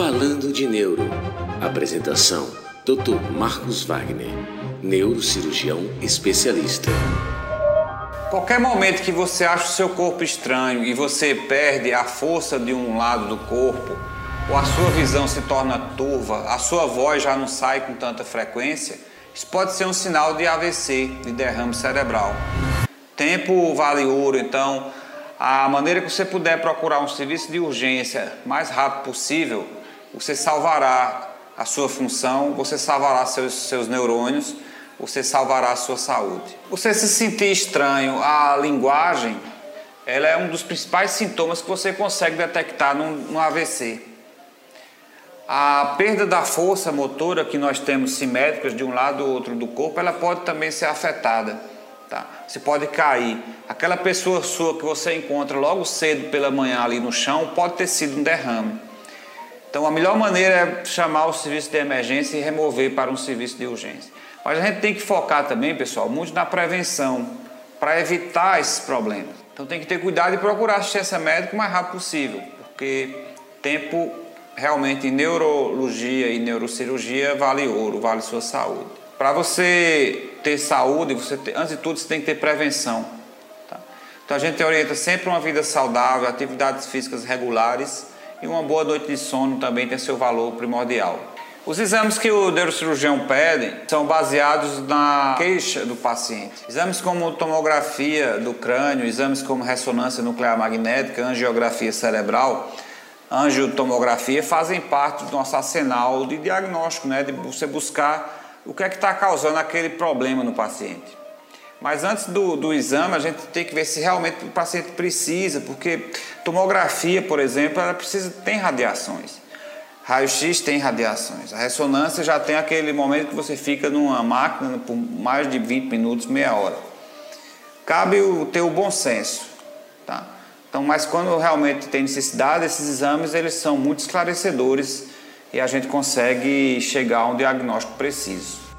Falando de Neuro. Apresentação: Dr. Marcos Wagner, neurocirurgião especialista. Qualquer momento que você acha o seu corpo estranho e você perde a força de um lado do corpo, ou a sua visão se torna turva, a sua voz já não sai com tanta frequência, isso pode ser um sinal de AVC, de derrame cerebral. Tempo vale ouro, então a maneira que você puder procurar um serviço de urgência mais rápido possível, você salvará a sua função, você salvará seus, seus neurônios, você salvará a sua saúde. Você se sentir estranho, a linguagem, ela é um dos principais sintomas que você consegue detectar num, num AVC. A perda da força motora que nós temos simétricas de um lado ou outro do corpo, ela pode também ser afetada. Tá? Você pode cair. Aquela pessoa sua que você encontra logo cedo pela manhã ali no chão pode ter sido um derrame. Então a melhor maneira é chamar o serviço de emergência e remover para um serviço de urgência. Mas a gente tem que focar também, pessoal, muito na prevenção para evitar esses problemas. Então tem que ter cuidado e procurar assistência médica o mais rápido possível, porque tempo realmente em neurologia e neurocirurgia vale ouro, vale sua saúde. Para você ter saúde, você antes de tudo, você tem que ter prevenção. Tá? Então a gente orienta sempre uma vida saudável, atividades físicas regulares e uma boa noite de sono também tem seu valor primordial. Os exames que o neurocirurgião pede são baseados na queixa do paciente. Exames como tomografia do crânio, exames como ressonância nuclear magnética, angiografia cerebral, angiotomografia fazem parte do nosso arsenal de diagnóstico, né? de você buscar o que é que está causando aquele problema no paciente. Mas antes do, do, exame, a gente tem que ver se realmente o paciente precisa, porque tomografia, por exemplo, ela precisa tem radiações. Raio-X tem radiações. A ressonância já tem aquele momento que você fica numa máquina por mais de 20 minutos, meia hora. Cabe o, ter o bom senso. Tá? Então, mas quando realmente tem necessidade, esses exames eles são muito esclarecedores e a gente consegue chegar a um diagnóstico preciso.